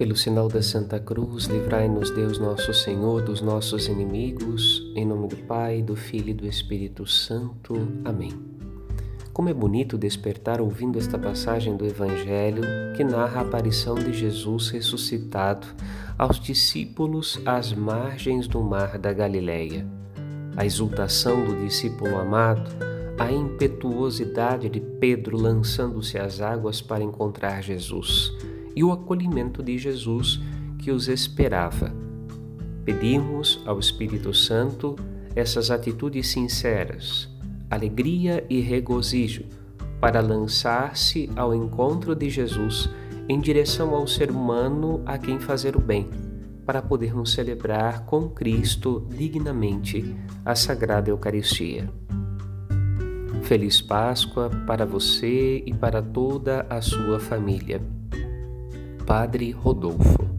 Pelo sinal da Santa Cruz, livrai-nos Deus nosso Senhor dos nossos inimigos, em nome do Pai, do Filho e do Espírito Santo. Amém. Como é bonito despertar ouvindo esta passagem do Evangelho que narra a aparição de Jesus ressuscitado aos discípulos às margens do mar da Galileia. A exultação do discípulo amado, a impetuosidade de Pedro lançando-se às águas para encontrar Jesus e o acolhimento de Jesus que os esperava. Pedimos ao Espírito Santo essas atitudes sinceras, alegria e regozijo, para lançar-se ao encontro de Jesus em direção ao ser humano a quem fazer o bem, para podermos celebrar com Cristo dignamente a Sagrada Eucaristia. Feliz Páscoa para você e para toda a sua família. Padre Rodolfo.